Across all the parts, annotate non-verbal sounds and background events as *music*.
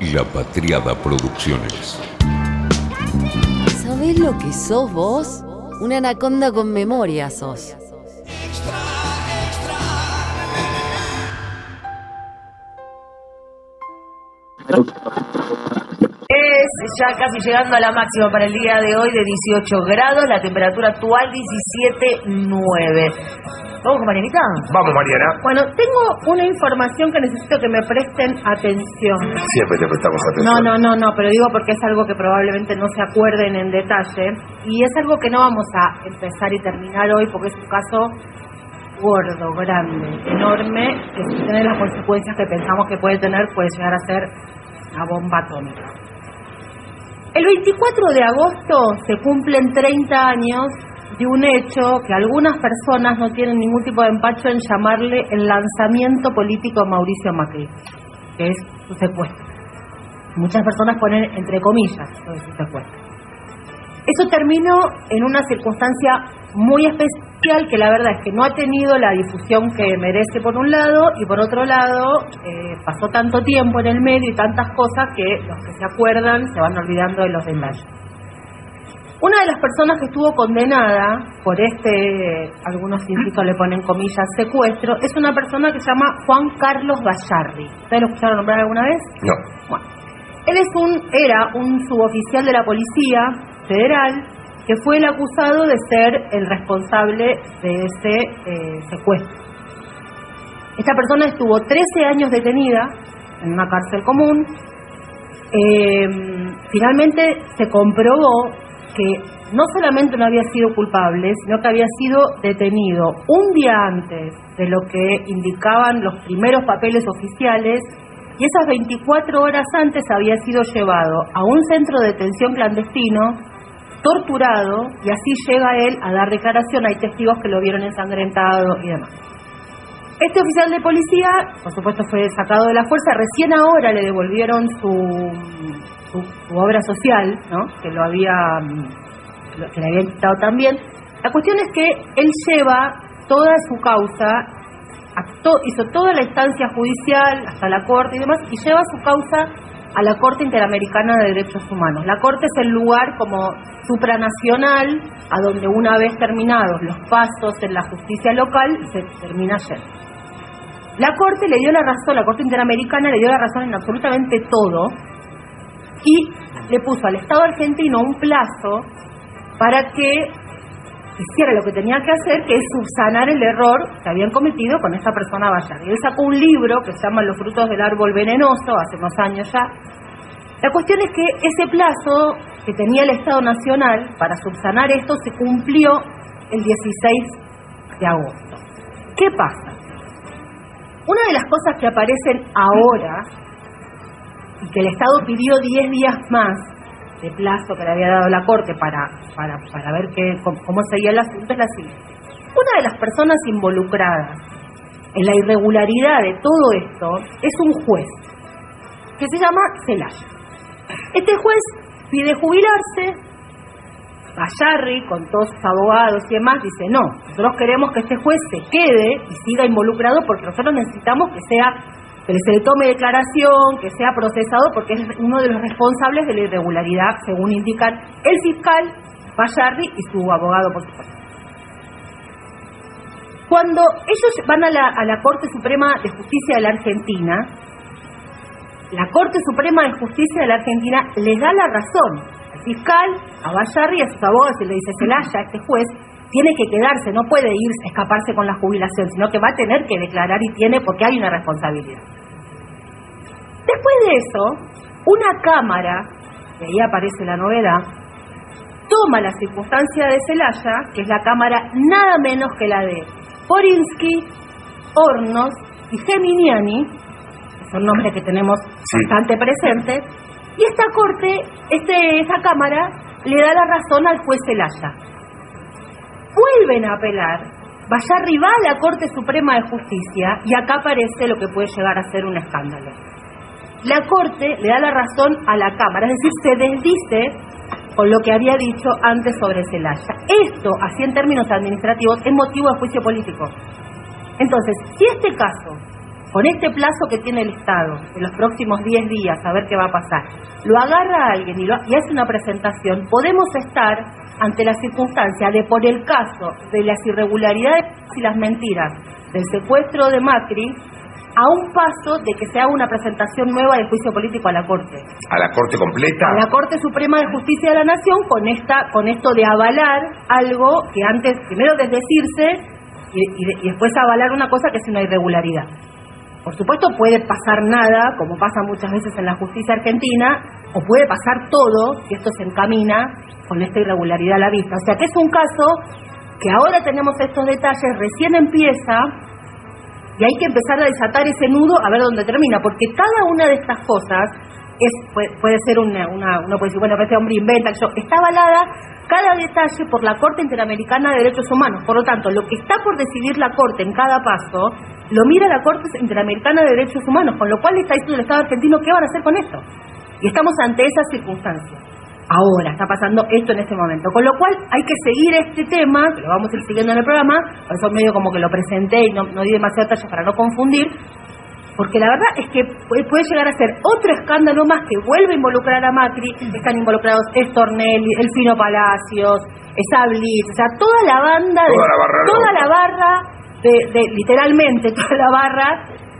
La Patriada Producciones. ¿Sabés lo que sos vos? Una anaconda con memoria sos. Es ya casi llegando a la máxima para el día de hoy de 18 grados, la temperatura actual 17.9. ¿Vamos con Marianita? Vamos, Mariana. Bueno, tengo una información que necesito que me presten atención. Siempre te prestamos No, atención. no, no, no, pero digo porque es algo que probablemente no se acuerden en detalle y es algo que no vamos a empezar y terminar hoy porque es un caso gordo, grande, enorme, que si tiene las consecuencias que pensamos que puede tener, puede llegar a ser una bomba atómica. El 24 de agosto se cumplen 30 años de un hecho que algunas personas no tienen ningún tipo de empacho en llamarle el lanzamiento político de Mauricio Macri, que es su secuestro. Muchas personas ponen entre comillas su secuestro. Eso terminó en una circunstancia muy especial que la verdad es que no ha tenido la difusión que merece por un lado y por otro lado eh, pasó tanto tiempo en el medio y tantas cosas que los que se acuerdan se van olvidando de los detalles. Una de las personas que estuvo condenada por este, algunos científicos le ponen comillas, secuestro, es una persona que se llama Juan Carlos Gallardi. ¿Ustedes lo escucharon nombrar alguna vez? No. Bueno, él es un, era un suboficial de la Policía Federal que fue el acusado de ser el responsable de ese eh, secuestro. Esta persona estuvo 13 años detenida en una cárcel común. Eh, finalmente se comprobó que no solamente no había sido culpable, sino que había sido detenido un día antes de lo que indicaban los primeros papeles oficiales y esas 24 horas antes había sido llevado a un centro de detención clandestino, torturado, y así llega él a dar declaración. Hay testigos que lo vieron ensangrentado y demás. Este oficial de policía, por supuesto, fue sacado de la fuerza. Recién ahora le devolvieron su, su, obra social, ¿no? que lo había mm, que le habían quitado también. La cuestión es que él lleva toda su causa, hizo toda la instancia judicial hasta la corte y demás, y lleva su causa a la Corte Interamericana de Derechos Humanos. La Corte es el lugar como supranacional a donde una vez terminados los pasos en la justicia local se termina yendo. La Corte le dio la razón, la Corte Interamericana le dio la razón en absolutamente todo y le puso al Estado argentino un plazo para que hiciera lo que tenía que hacer, que es subsanar el error que habían cometido con esta persona Bayar. Y él sacó un libro que se llama Los frutos del árbol venenoso, hace unos años ya. La cuestión es que ese plazo que tenía el Estado Nacional para subsanar esto se cumplió el 16 de agosto. ¿Qué pasa? Una de las cosas que aparecen ahora y que el Estado pidió 10 días más de plazo que le había dado la Corte para, para, para ver qué, cómo, cómo seguía el asunto es la siguiente. Una de las personas involucradas en la irregularidad de todo esto es un juez que se llama Celaya. Este juez pide jubilarse, Bayarri, con todos sus abogados y demás, dice, no, nosotros queremos que este juez se quede y siga involucrado porque nosotros necesitamos que sea que se le tome declaración, que sea procesado, porque es uno de los responsables de la irregularidad, según indican el fiscal Bayarri y su abogado, por supuesto. Cuando ellos van a la, a la Corte Suprema de Justicia de la Argentina, la Corte Suprema de Justicia de la Argentina les da la razón al fiscal, a Bayarri a sus abogados y le dice, Celaya, este juez tiene que quedarse, no puede irse, escaparse con la jubilación, sino que va a tener que declarar y tiene porque hay una responsabilidad. Después de eso, una cámara, y ahí aparece la novedad, toma la circunstancia de Celaya, que es la cámara nada menos que la de Porinsky, Hornos y Geminiani, son nombres que tenemos Sí. bastante presentes, y esta corte, este, esta cámara, le da la razón al juez Celaya. Vuelven a apelar, vaya arriba a la Corte Suprema de Justicia, y acá aparece lo que puede llegar a ser un escándalo. La Corte le da la razón a la Cámara, es decir, se desdice con lo que había dicho antes sobre Celaya. Esto, así en términos administrativos, es motivo de juicio político. Entonces, si este caso con este plazo que tiene el Estado, en los próximos 10 días, a ver qué va a pasar, lo agarra alguien y, lo, y hace una presentación, podemos estar ante la circunstancia de, por el caso de las irregularidades y las mentiras del secuestro de Macri, a un paso de que se haga una presentación nueva del juicio político a la Corte. ¿A la Corte completa? A la Corte Suprema de Justicia de la Nación con esta con esto de avalar algo que antes, primero desdecirse y, y, y después avalar una cosa que es una irregularidad. Por supuesto puede pasar nada, como pasa muchas veces en la justicia argentina, o puede pasar todo si esto se encamina con esta irregularidad a la vista. O sea que es un caso que ahora tenemos estos detalles, recién empieza, y hay que empezar a desatar ese nudo a ver dónde termina, porque cada una de estas cosas es puede, puede ser una, una, uno puede decir, bueno, este hombre inventa, yo, está avalada cada detalle por la Corte Interamericana de Derechos Humanos. Por lo tanto, lo que está por decidir la Corte en cada paso, lo mira la Corte Interamericana de Derechos Humanos, con lo cual está diciendo el Estado argentino qué van a hacer con esto. Y estamos ante esas circunstancias. Ahora está pasando esto en este momento. Con lo cual hay que seguir este tema, que lo vamos a ir siguiendo en el programa, por eso medio como que lo presenté y no, di demasiado detalle para no confundir, porque la verdad es que puede llegar a ser otro escándalo más que vuelve a involucrar a Macri, están involucrados Estornelli, Elfino Palacios, Esablis, o sea, toda la banda, toda de, la barra, toda la barra de, de, literalmente toda la barra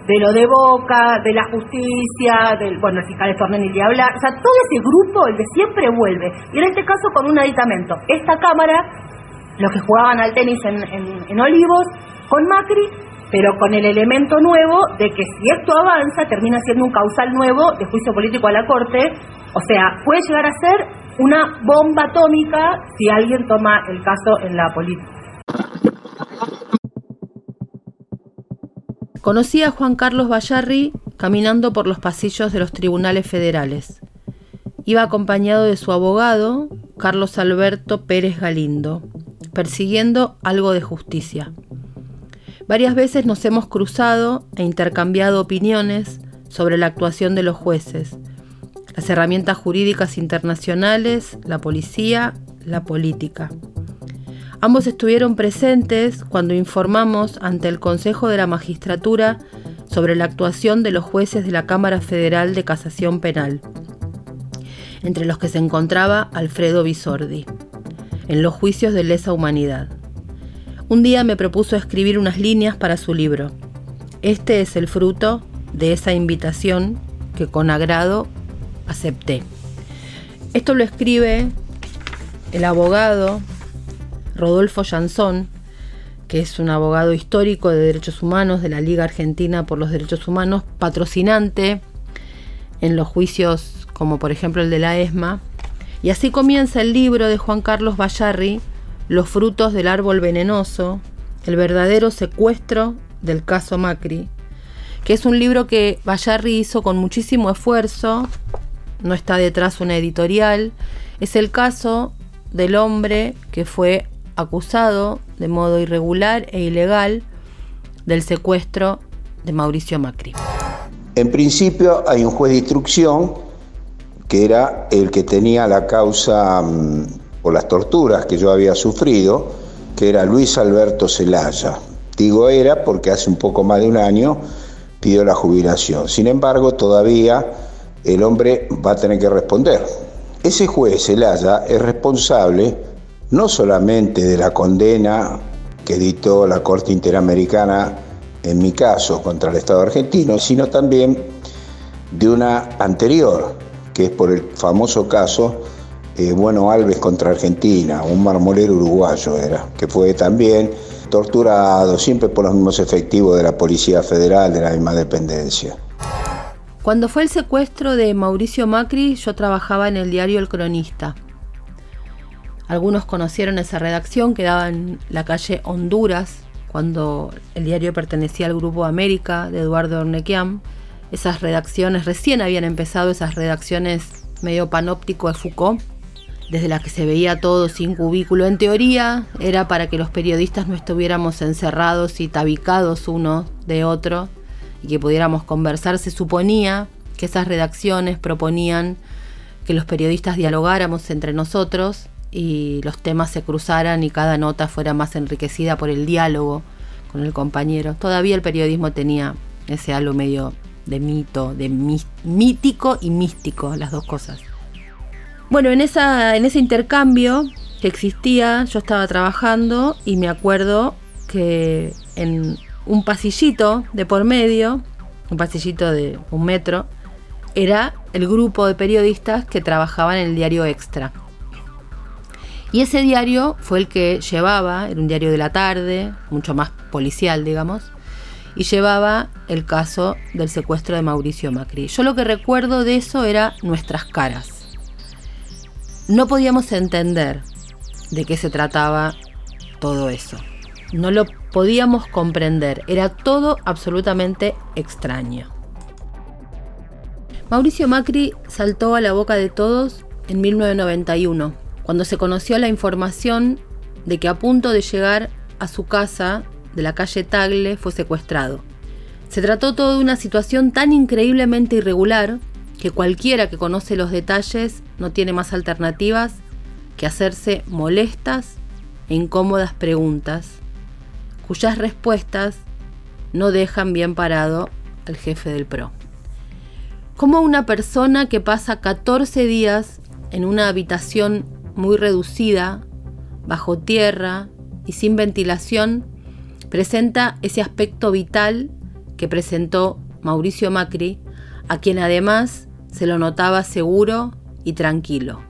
de lo de Boca, de la justicia, del, bueno, el fiscal Estornelli de hablar, o sea, todo ese grupo, el de siempre vuelve, y en este caso con un aditamento, esta cámara, los que jugaban al tenis en, en, en Olivos, con Macri, pero con el elemento nuevo de que si esto avanza termina siendo un causal nuevo de juicio político a la Corte, o sea, puede llegar a ser una bomba atómica si alguien toma el caso en la política. Conocí a Juan Carlos Bayarri caminando por los pasillos de los tribunales federales. Iba acompañado de su abogado, Carlos Alberto Pérez Galindo, persiguiendo algo de justicia. Varias veces nos hemos cruzado e intercambiado opiniones sobre la actuación de los jueces, las herramientas jurídicas internacionales, la policía, la política. Ambos estuvieron presentes cuando informamos ante el Consejo de la Magistratura sobre la actuación de los jueces de la Cámara Federal de Casación Penal, entre los que se encontraba Alfredo Bisordi, en los juicios de lesa humanidad. Un día me propuso escribir unas líneas para su libro. Este es el fruto de esa invitación que con agrado acepté. Esto lo escribe el abogado Rodolfo Jansón, que es un abogado histórico de derechos humanos de la Liga Argentina por los Derechos Humanos, patrocinante en los juicios como por ejemplo el de la ESMA. Y así comienza el libro de Juan Carlos Bayarri, Los frutos del árbol venenoso, el verdadero secuestro del caso Macri, que es un libro que Bayarri hizo con muchísimo esfuerzo, no está detrás una editorial, es el caso del hombre que fue acusado de modo irregular e ilegal del secuestro de Mauricio Macri. En principio hay un juez de instrucción que era el que tenía la causa por las torturas que yo había sufrido, que era Luis Alberto Zelaya. Digo era porque hace un poco más de un año pidió la jubilación. Sin embargo, todavía el hombre va a tener que responder. Ese juez Zelaya es responsable no solamente de la condena que dictó la Corte Interamericana en mi caso contra el Estado argentino, sino también de una anterior, que es por el famoso caso Bueno Alves contra Argentina, un marmolero uruguayo era, que fue también torturado, siempre por los mismos efectivos de la Policía Federal, de la misma dependencia. Cuando fue el secuestro de Mauricio Macri, yo trabajaba en el diario El Cronista. Algunos conocieron esa redacción, quedaba en la calle Honduras, cuando el diario pertenecía al Grupo América de Eduardo Ornequiam. Esas redacciones, recién habían empezado esas redacciones medio panóptico de Foucault, desde las que se veía todo sin cubículo. En teoría era para que los periodistas no estuviéramos encerrados y tabicados uno de otro y que pudiéramos conversar. Se suponía que esas redacciones proponían que los periodistas dialogáramos entre nosotros y los temas se cruzaran y cada nota fuera más enriquecida por el diálogo con el compañero. Todavía el periodismo tenía ese halo medio de mito, de mítico y místico, las dos cosas. Bueno, en, esa, en ese intercambio que existía, yo estaba trabajando y me acuerdo que en un pasillito de por medio, un pasillito de un metro, era el grupo de periodistas que trabajaban en el diario Extra. Y ese diario fue el que llevaba, era un diario de la tarde, mucho más policial, digamos, y llevaba el caso del secuestro de Mauricio Macri. Yo lo que recuerdo de eso era nuestras caras. No podíamos entender de qué se trataba todo eso. No lo podíamos comprender, era todo absolutamente extraño. Mauricio Macri saltó a la boca de todos en 1991, cuando se conoció la información de que a punto de llegar a su casa de la calle Tagle fue secuestrado. Se trató todo de una situación tan increíblemente irregular que cualquiera que conoce los detalles no tiene más alternativas que hacerse molestas e incómodas preguntas, cuyas respuestas no dejan bien parado al jefe del PRO. Como una persona que pasa 14 días en una habitación muy reducida, bajo tierra y sin ventilación, presenta ese aspecto vital que presentó Mauricio Macri, a quien además se lo notaba seguro y tranquilo.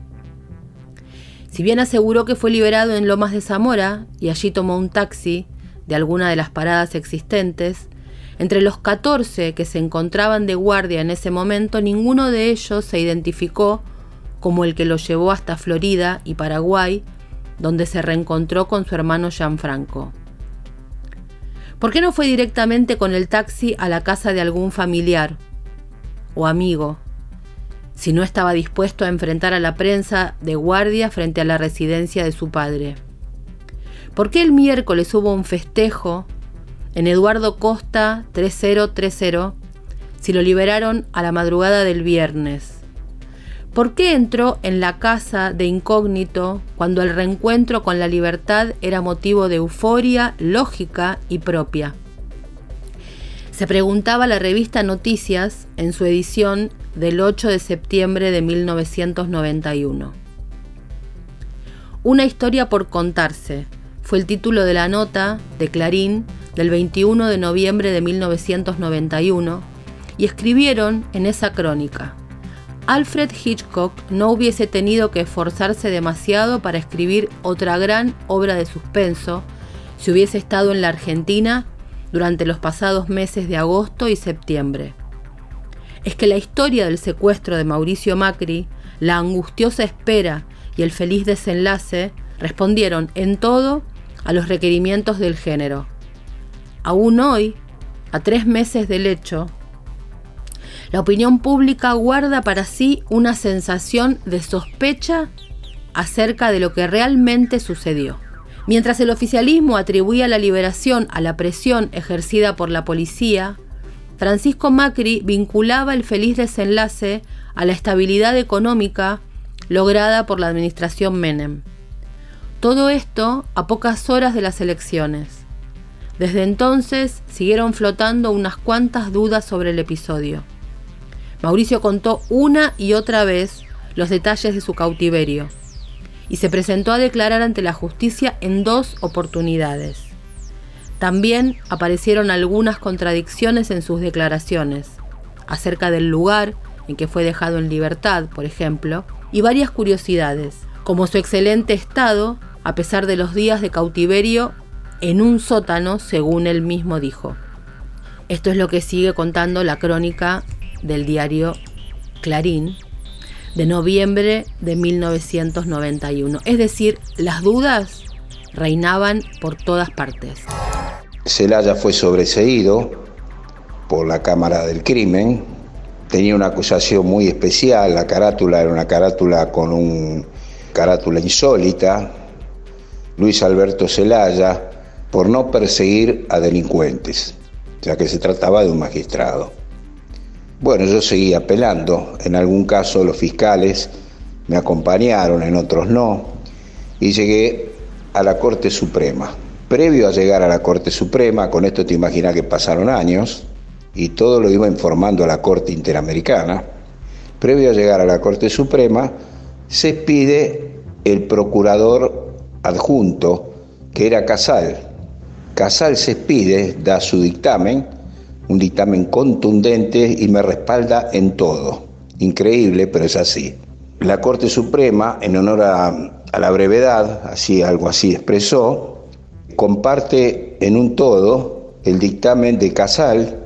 Si bien aseguró que fue liberado en Lomas de Zamora y allí tomó un taxi de alguna de las paradas existentes, entre los 14 que se encontraban de guardia en ese momento, ninguno de ellos se identificó como el que lo llevó hasta Florida y Paraguay, donde se reencontró con su hermano Gianfranco. ¿Por qué no fue directamente con el taxi a la casa de algún familiar o amigo, si no estaba dispuesto a enfrentar a la prensa de guardia frente a la residencia de su padre? ¿Por qué el miércoles hubo un festejo en Eduardo Costa 3030 si lo liberaron a la madrugada del viernes. ¿Por qué entró en la casa de incógnito cuando el reencuentro con la libertad era motivo de euforia lógica y propia? Se preguntaba la revista Noticias en su edición del 8 de septiembre de 1991. Una historia por contarse fue el título de la nota de Clarín del 21 de noviembre de 1991 y escribieron en esa crónica. Alfred Hitchcock no hubiese tenido que esforzarse demasiado para escribir otra gran obra de suspenso si hubiese estado en la Argentina durante los pasados meses de agosto y septiembre. Es que la historia del secuestro de Mauricio Macri, la angustiosa espera y el feliz desenlace respondieron en todo a los requerimientos del género aún hoy, a tres meses del hecho, la opinión pública guarda para sí una sensación de sospecha acerca de lo que realmente sucedió. Mientras el oficialismo atribuía la liberación a la presión ejercida por la policía, Francisco Macri vinculaba el feliz desenlace a la estabilidad económica lograda por la administración Menem. Todo esto a pocas horas de las elecciones. Desde entonces siguieron flotando unas cuantas dudas sobre el episodio. Mauricio contó una y otra vez los detalles de su cautiverio y se presentó a declarar ante la justicia en dos oportunidades. También aparecieron algunas contradicciones en sus declaraciones, acerca del lugar en que fue dejado en libertad, por ejemplo, y varias curiosidades, como su excelente estado a pesar de los días de cautiverio en un sótano, según él mismo dijo. Esto es lo que sigue contando la crónica del diario Clarín de noviembre de 1991. Es decir, las dudas reinaban por todas partes. Celaya fue sobreseído por la Cámara del Crimen. Tenía una acusación muy especial, la carátula era una carátula con un carátula insólita. Luis Alberto Celaya por no perseguir a delincuentes, ya que se trataba de un magistrado. Bueno, yo seguí apelando, en algún caso los fiscales me acompañaron, en otros no, y llegué a la Corte Suprema. Previo a llegar a la Corte Suprema, con esto te imaginas que pasaron años, y todo lo iba informando a la Corte Interamericana. Previo a llegar a la Corte Suprema, se pide el procurador adjunto, que era Casal. Casal se pide, da su dictamen, un dictamen contundente y me respalda en todo. Increíble, pero es así. La Corte Suprema, en honor a, la brevedad, así algo así expresó, comparte en un todo el dictamen de Casal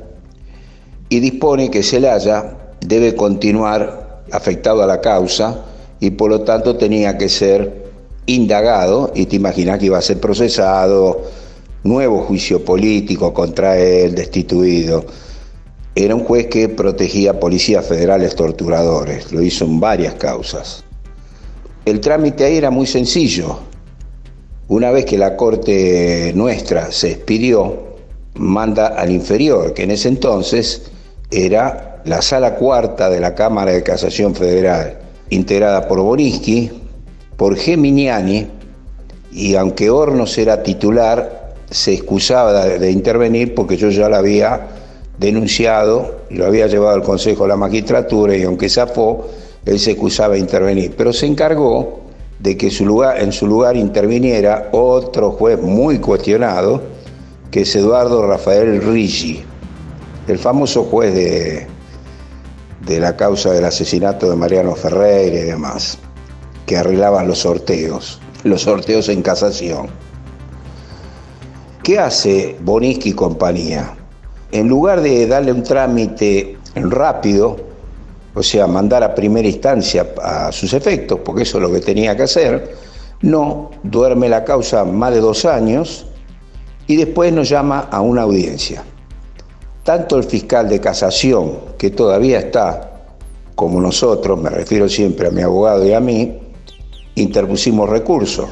y dispone que Celaya debe continuar afectado a la causa y por lo tanto tenía que ser indagado y te imaginas que iba a ser procesado, nuevo juicio político contra él, destituido. Era un juez que protegía policías federales torturadores, lo hizo en varias causas. El trámite ahí era muy sencillo. Una vez que la corte nuestra se expidió, manda al inferior, que en ese entonces era la sala cuarta de la Cámara de Casación Federal, integrada por Boriski, por Geminiani, y aunque Hornos era titular, se excusaba de, intervenir porque yo ya lo había denunciado, lo había llevado al Consejo de la Magistratura y aunque zafó, él se excusaba de intervenir. Pero se encargó de que en su lugar interviniera otro juez muy cuestionado, que es Eduardo Rafael Rigi, el famoso juez de, de la causa del asesinato de Mariano Ferreira y demás, que arreglaban los sorteos, los sorteos en casación. ¿Qué hace Boniski y compañía? En lugar de darle un trámite rápido, o sea, mandar a primera instancia a sus efectos, porque eso es lo que tenía que hacer, no, duerme la causa más de dos años y después nos llama a una audiencia. Tanto el fiscal de casación, que todavía está, como nosotros, me refiero siempre a mi abogado y a mí, interpusimos recurso,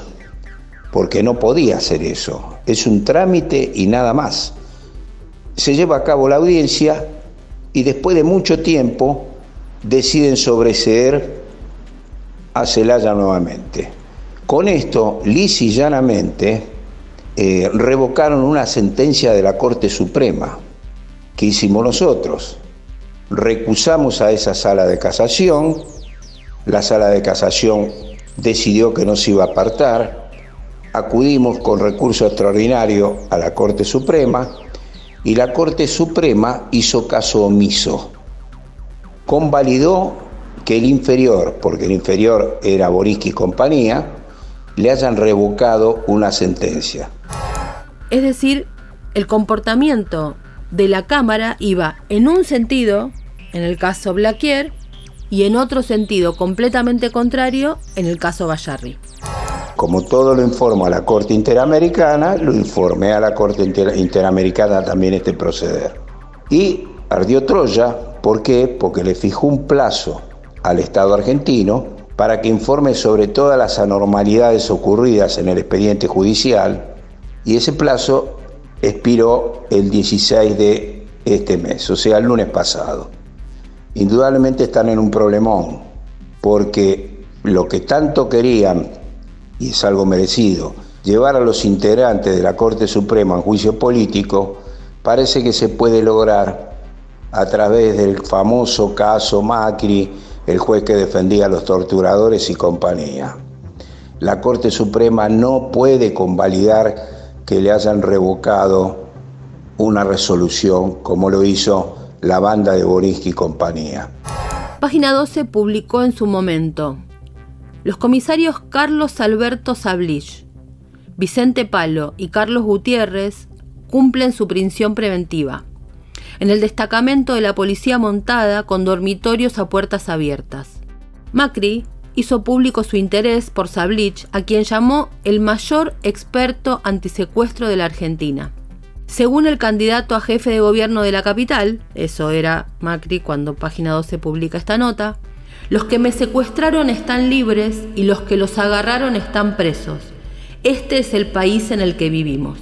porque no podía hacer eso. Es un trámite y nada más. Se lleva a cabo la audiencia y después de mucho tiempo deciden sobreseer a Celaya nuevamente. Con esto, lisa y llanamente, eh, revocaron una sentencia de la Corte Suprema ¿Qué hicimos nosotros? Recusamos a esa sala de casación, la sala de casación decidió que no se iba a apartar, acudimos con recurso extraordinario a la Corte Suprema y la Corte Suprema hizo caso omiso. Convalidó que el inferior, porque el inferior era Boriski y compañía, le hayan revocado una sentencia. Es decir, el comportamiento de la Cámara iba en un sentido, en el caso Blaquier, y en otro sentido completamente contrario en el caso Bayarri. Como todo lo informo a la Corte Interamericana, lo informé a la Corte Interamericana también este proceder. Y ardió Troya, ¿por qué? Porque le fijó un plazo al Estado argentino para que informe sobre todas las anormalidades ocurridas en el expediente judicial y ese plazo expiró el 16 de este mes, o sea, el lunes pasado. Indudablemente están en un problemón, porque lo que tanto querían, y es algo merecido, llevar a los integrantes de la Corte Suprema en juicio político, parece que se puede lograr a través del famoso caso Macri, el juez que defendía a los torturadores y compañía. La Corte Suprema no puede convalidar que le hayan revocado una resolución como lo hizo la banda de Borinsky y compañía. Página 12 publicó en su momento. Los comisarios Carlos Alberto Sablich, Vicente Palo y Carlos Gutiérrez cumplen su prisión preventiva en el destacamento de la policía montada con dormitorios a puertas abiertas. Macri hizo público su interés por Sablich, a quien llamó el mayor experto antisecuestro de la Argentina. Según el candidato a jefe de gobierno de la capital, eso era Macri cuando Página 12 publica esta nota, los que me secuestraron están libres y los que los agarraron están presos. Este es el país en el que vivimos.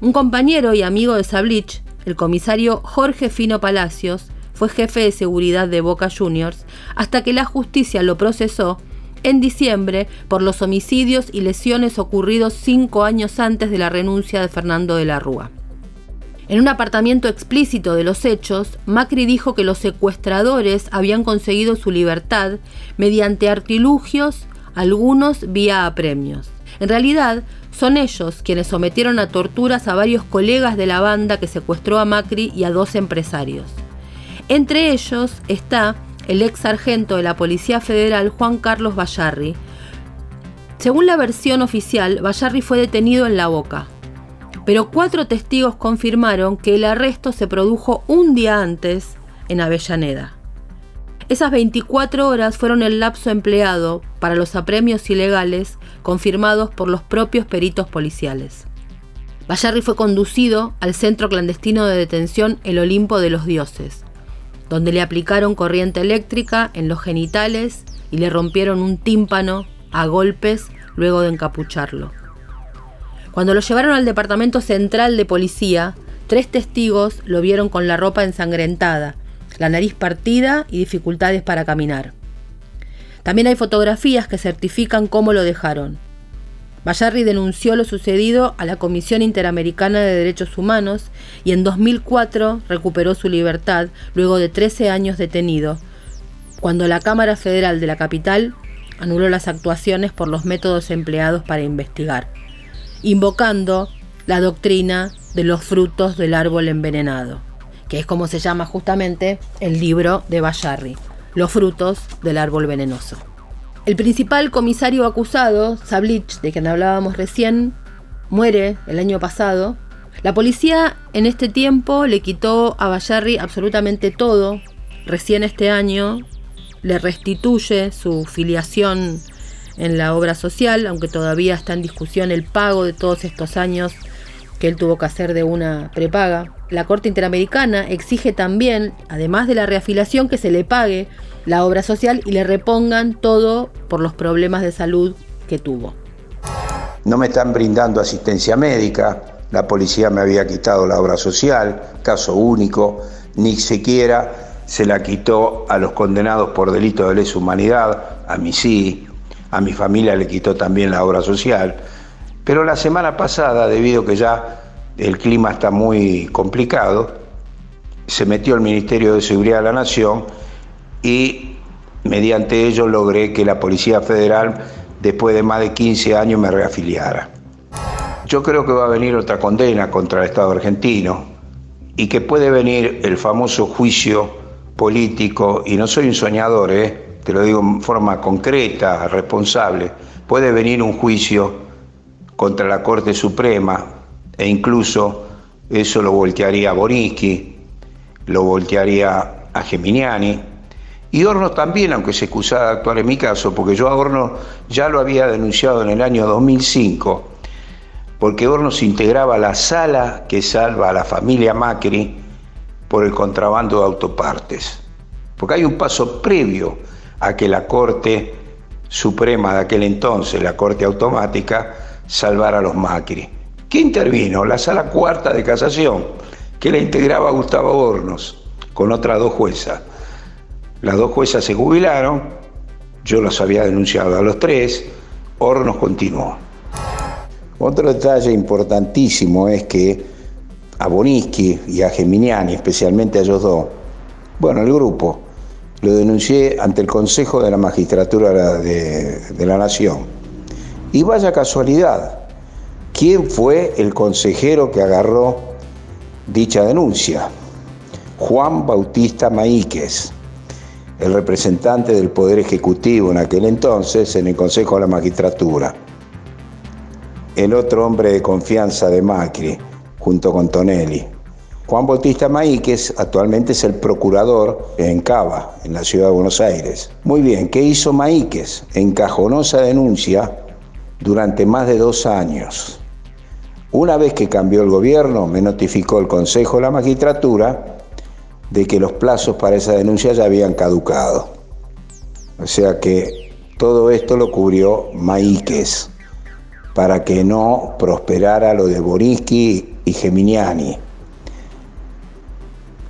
Un compañero y amigo de Sablich, el comisario Jorge Fino Palacios, fue jefe de seguridad de Boca Juniors hasta que la justicia lo procesó en diciembre por los homicidios y lesiones ocurridos cinco años antes de la renuncia de Fernando de la Rúa. En un apartamiento explícito de los hechos, Macri dijo que los secuestradores habían conseguido su libertad mediante artilugios, algunos vía apremios. En realidad, son ellos quienes sometieron a torturas a varios colegas de la banda que secuestró a Macri y a dos empresarios. Entre ellos está el ex sargento de la Policía Federal Juan Carlos Bayarri. Según la versión oficial, Bayarri fue detenido en La Boca, pero cuatro testigos confirmaron que el arresto se produjo un día antes en Avellaneda. Esas 24 horas fueron el lapso empleado para los apremios ilegales confirmados por los propios peritos policiales. Bayarri fue conducido al centro clandestino de detención El Olimpo de los Dioses, donde le aplicaron corriente eléctrica en los genitales y le rompieron un tímpano a golpes luego de encapucharlo. Cuando lo llevaron al departamento central de policía, tres testigos lo vieron con la ropa ensangrentada, la nariz partida y dificultades para caminar. También hay fotografías que certifican cómo lo dejaron. Bayarri denunció lo sucedido a la Comisión Interamericana de Derechos Humanos y en 2004 recuperó su libertad luego de 13 años detenido, cuando la Cámara Federal de la capital anuló las actuaciones por los métodos empleados para investigar invocando la doctrina de los frutos del árbol envenenado, que es como se llama justamente el libro de Bayarri, Los frutos del árbol venenoso. El principal comisario acusado, Sablich, de quien hablábamos recién, muere el año pasado. La policía en este tiempo le quitó a Bayarri absolutamente todo. Recién este año le restituye su filiación en la obra social, aunque todavía está en discusión el pago de todos estos años que él tuvo que hacer de una prepaga. La Corte Interamericana exige también, además de la reafiliación, que se le pague la obra social y le repongan todo por los problemas de salud que tuvo. No me están brindando asistencia médica, la policía me había quitado la obra social, caso único, ni siquiera se la quitó a los condenados por delito de lesa humanidad, a mí sí, a mi familia le quitó también la obra social, pero la semana pasada, debido a que ya el clima está muy complicado, se metió el Ministerio de Seguridad de la Nación y mediante ello logré que la Policía Federal, después de más de 15 años, me reafiliara. Yo creo que va a venir otra condena contra el Estado argentino y que puede venir el famoso juicio político, y no soy un soñador, ¿eh? Te lo digo en forma concreta, responsable, puede venir un juicio contra la Corte Suprema e incluso eso lo voltearía a Boriski, lo voltearía a Geminiani. Y Hornos también, aunque se excusara de actuar en mi caso, porque yo a Hornos ya lo había denunciado en el año 2005, porque Hornos integraba la sala que salva a la familia Macri por el contrabando de autopartes. Porque hay un paso previo a que la Corte Suprema de aquel entonces, la Corte Automática, salvara a los Macri. ¿Qué intervino? La Sala Cuarta de Casación, que la integraba Gustavo Hornos, con otras dos juezas. Las dos juezas se jubilaron, yo los había denunciado a los tres, Hornos continuó. Otro detalle importantísimo es que a Boniski y a Geminiani, especialmente a ellos dos, bueno, el grupo, lo denuncié ante el Consejo de la Magistratura de, la Nación. Y vaya casualidad, ¿quién fue el consejero que agarró dicha denuncia? Juan Bautista Maíquez, el representante del Poder Ejecutivo en aquel entonces en el Consejo de la Magistratura. El otro hombre de confianza de Macri, junto con Tonelli. Juan Bautista Maíquez actualmente es el procurador en Cava, en la ciudad de Buenos Aires. Muy bien, ¿qué hizo Maíquez? Encajonó esa denuncia durante más de dos años. Una vez que cambió el gobierno, me notificó el Consejo de la Magistratura de que los plazos para esa denuncia ya habían caducado. O sea que todo esto lo cubrió Maíquez para que no prosperara lo de Boriski y Geminiani.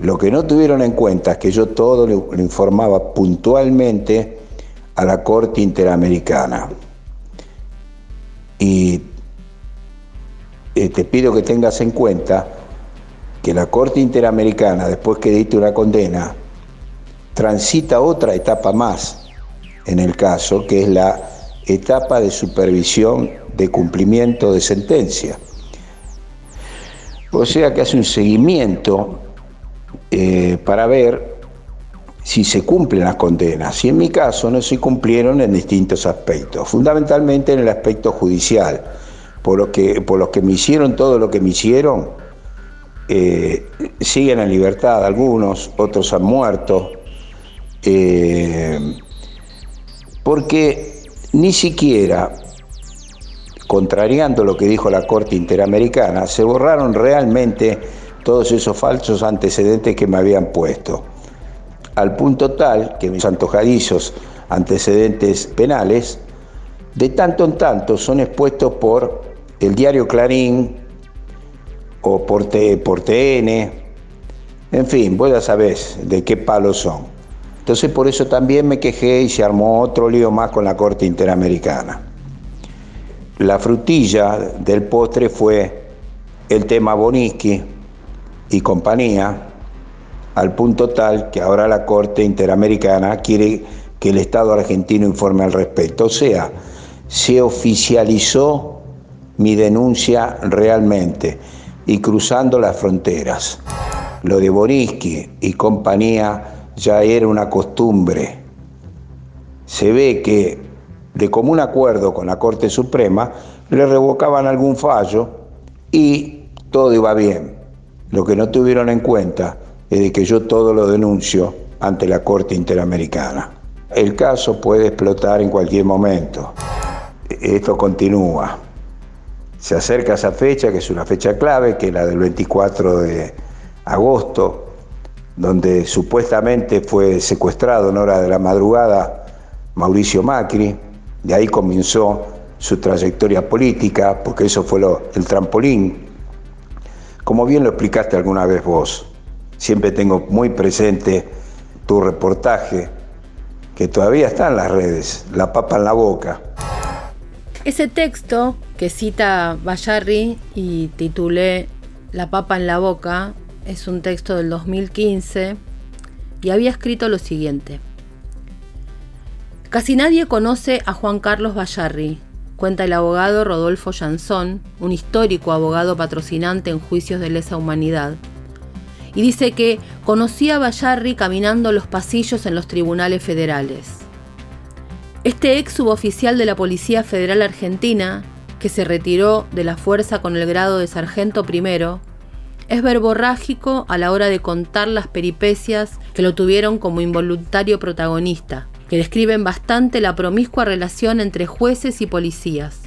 Lo que no tuvieron en cuenta es que yo todo le, informaba puntualmente a la Corte Interamericana. Y eh, te pido que tengas en cuenta que la Corte Interamericana, después que dicte una condena, transita otra etapa más en el caso, que es la etapa de supervisión de cumplimiento de sentencia. O sea que hace un seguimiento eh, para ver si se cumplen las condenas. Y en mi caso no se cumplieron en distintos aspectos, fundamentalmente en el aspecto judicial. Por lo que, por los que me hicieron todo lo que me hicieron, eh, siguen en libertad algunos, otros han muerto. Eh, porque ni siquiera, contrariando lo que dijo la Corte Interamericana, se borraron realmente todos esos falsos antecedentes que me habían puesto, al punto tal que mis antojadizos antecedentes penales, de tanto en tanto son expuestos por el diario Clarín o por, por TN, en fin, vos ya sabés de qué palo son. Entonces por eso también me quejé y se armó otro lío más con la Corte Interamericana. La frutilla del postre fue el tema Boniski y compañía, al punto tal que ahora la Corte Interamericana quiere que el Estado argentino informe al respecto. O sea, se oficializó mi denuncia realmente y cruzando las fronteras. Lo de Boniski y compañía ya era una costumbre. Se ve que de común acuerdo con la Corte Suprema le revocaban algún fallo y todo iba bien. Lo que no tuvieron en cuenta es de que yo todo lo denuncio ante la Corte Interamericana. El caso puede explotar en cualquier momento. Esto continúa. Se acerca esa fecha, que es una fecha clave, que es la del 24 de agosto, donde supuestamente fue secuestrado en hora de la madrugada Mauricio Macri, de ahí comenzó su trayectoria política, porque eso fue el trampolín. Como bien lo explicaste alguna vez vos, siempre tengo muy presente tu reportaje, que todavía está en las redes, La papa en la boca. Ese texto que cita Bayarri y titulé La papa en la boca es un texto del 2015 y había escrito lo siguiente. Casi nadie conoce a Juan Carlos Bayarri, cuenta el abogado Rodolfo Jansón, un histórico abogado patrocinante en juicios de lesa humanidad. Y dice que conocía a Bayarri caminando los pasillos en los tribunales federales. Este ex suboficial de la Policía Federal Argentina, que se retiró de la fuerza con el grado de sargento primero, es verborrágico a la hora de contar las peripecias que lo tuvieron como involuntario protagonista, que describen bastante la promiscua relación entre jueces y policías,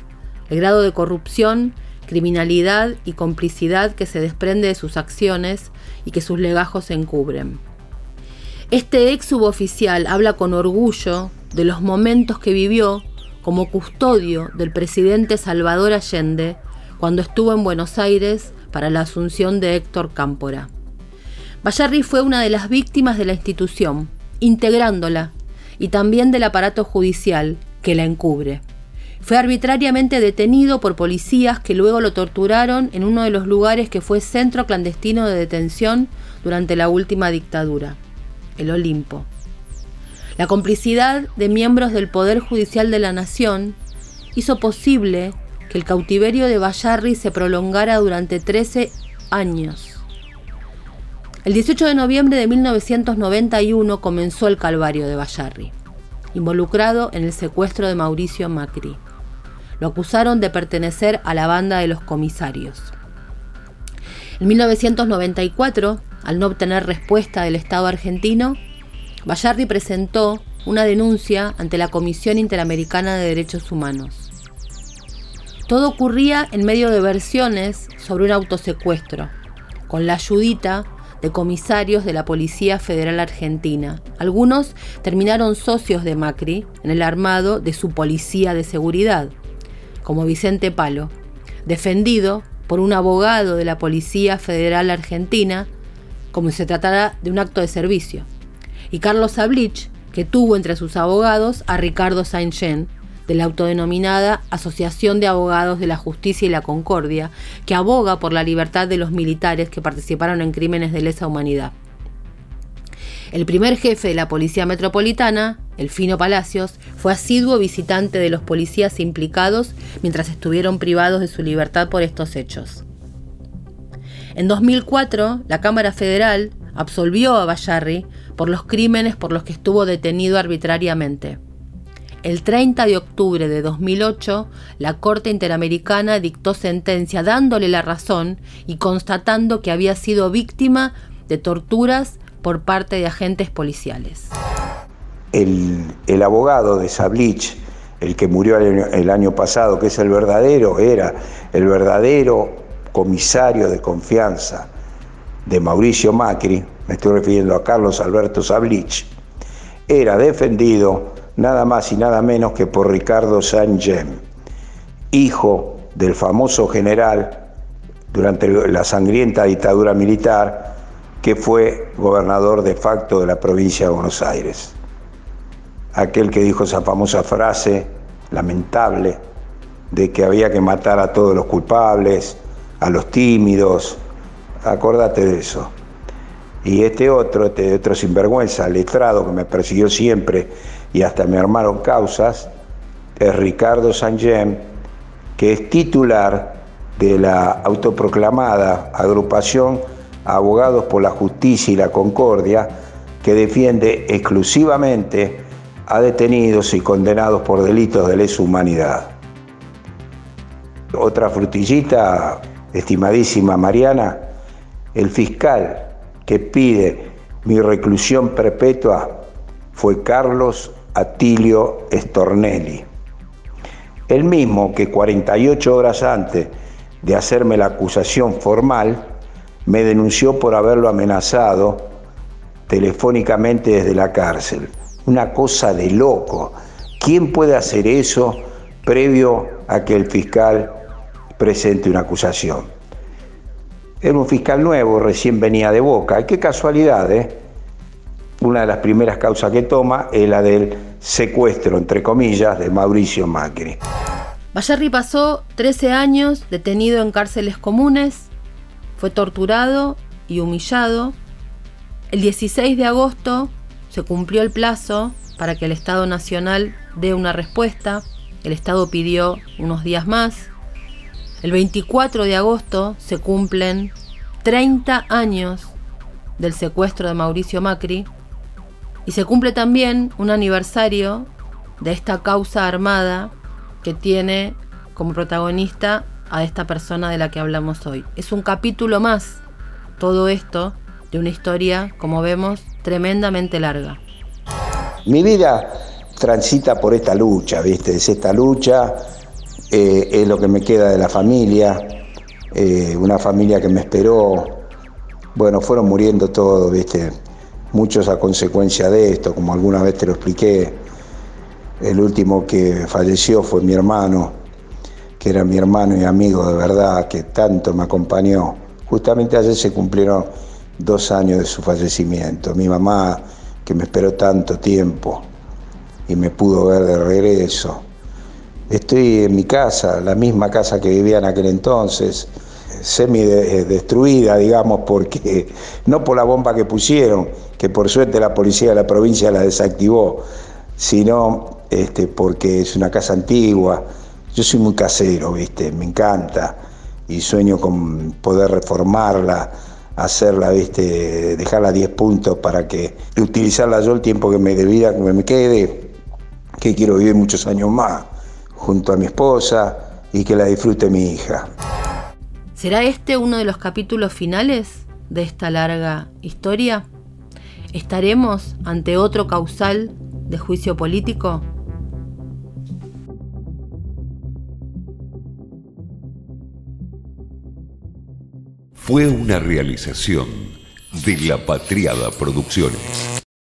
el grado de corrupción, criminalidad y complicidad que se desprende de sus acciones y que sus legajos encubren. Este ex suboficial habla con orgullo de los momentos que vivió como custodio del presidente Salvador Allende cuando estuvo en Buenos Aires para la asunción de Héctor Cámpora. Bayarri fue una de las víctimas de la institución, integrándola, y también del aparato judicial que la encubre. Fue arbitrariamente detenido por policías que luego lo torturaron en uno de los lugares que fue centro clandestino de detención durante la última dictadura, el Olimpo. La complicidad de miembros del Poder Judicial de la Nación hizo posible que el cautiverio de Bayarri se prolongara durante 13 años. El 18 de noviembre de 1991 comenzó el calvario de Bayarri, involucrado en el secuestro de Mauricio Macri. Lo acusaron de pertenecer a la banda de los comisarios. En 1994, al no obtener respuesta del Estado argentino, Bayarri presentó una denuncia ante la Comisión Interamericana de Derechos Humanos. Todo ocurría en medio de versiones sobre un autosecuestro, con la ayudita de comisarios de la Policía Federal Argentina. Algunos terminaron socios de Macri en el armado de su policía de seguridad, como Vicente Palo, defendido por un abogado de la Policía Federal Argentina, como si se tratara de un acto de servicio, y Carlos Ablich, que tuvo entre sus abogados a Ricardo Saint-Jean, de la autodenominada Asociación de Abogados de la Justicia y la Concordia, que aboga por la libertad de los militares que participaron en crímenes de lesa humanidad. El primer jefe de la Policía Metropolitana, Elfino Palacios, fue asiduo visitante de los policías implicados mientras estuvieron privados de su libertad por estos hechos. En 2004, la Cámara Federal absolvió a Bayarri por los crímenes por los que estuvo detenido arbitrariamente. El 30 de octubre de 2008, la Corte Interamericana dictó sentencia dándole la razón y constatando que había sido víctima de torturas por parte de agentes policiales. El, abogado de Sablich, el que murió el el año pasado, que es el verdadero, era el verdadero comisario de confianza de Mauricio Macri, me estoy refiriendo a Carlos Alberto Sablich, era defendido nada más y nada menos que por Ricardo Sanjem, hijo del famoso general durante la sangrienta dictadura militar que fue gobernador de facto de la provincia de Buenos Aires. Aquel que dijo esa famosa frase lamentable de que había que matar a todos los culpables, a los tímidos, acordate de eso. Y este otro, este otro sinvergüenza, letrado que me persiguió siempre y hasta me armaron causas, es Ricardo Sangem, que es titular de la autoproclamada agrupación Abogados por la Justicia y la Concordia, que defiende exclusivamente a detenidos y condenados por delitos de lesa humanidad. Otra frutillita, estimadísima Mariana, el fiscal que pide mi reclusión perpetua fue Carlos Atilio Stornelli, el mismo que 48 horas antes de hacerme la acusación formal, me denunció por haberlo amenazado telefónicamente desde la cárcel. Una cosa de loco. ¿Quién puede hacer eso previo a que el fiscal presente una acusación? Era un fiscal nuevo, recién venía de Boca. Y qué casualidad, ¿eh? Una de las primeras causas que toma es la del secuestro, entre comillas, de Mauricio Macri. Bayarri pasó 13 años detenido en cárceles comunes, fue torturado y humillado. El 16 de agosto se cumplió el plazo para que el Estado Nacional dé una respuesta. El Estado pidió unos días más. El 24 de agosto se cumplen 30 años del secuestro de Mauricio Macri y se cumple también un aniversario de esta causa armada que tiene como protagonista a esta persona de la que hablamos hoy. Es un capítulo más, todo esto, de una historia, como vemos, tremendamente larga. Mi vida transita por esta lucha, ¿viste? Es esta lucha, eh, es lo que me queda de la familia, eh, una familia que me esperó. Bueno, fueron muriendo todos, ¿viste? Muchos a consecuencia de esto, como alguna vez te lo expliqué. El último que falleció fue mi hermano, que era mi hermano y amigo de verdad, que tanto me acompañó. Justamente ayer se cumplieron dos años de su fallecimiento. Mi mamá, que me esperó tanto tiempo y me pudo ver de regreso. Estoy en mi casa, la misma casa que vivía en aquel entonces, semi destruida, digamos, porque *laughs* no por la bomba que pusieron, que por suerte la policía de la provincia la desactivó, sino este, porque es una casa antigua. Yo soy muy casero, ¿viste? Me encanta y sueño con poder reformarla, hacerla, ¿viste? Dejarla a 10 puntos para que utilizarla yo el tiempo que me de vida que me quede, que quiero vivir muchos años más junto a mi esposa y que la disfrute mi hija. ¿Será este uno de los capítulos finales de esta larga historia? ¿Estaremos ante otro causal de juicio político? Fue una realización de La Patriada Producciones.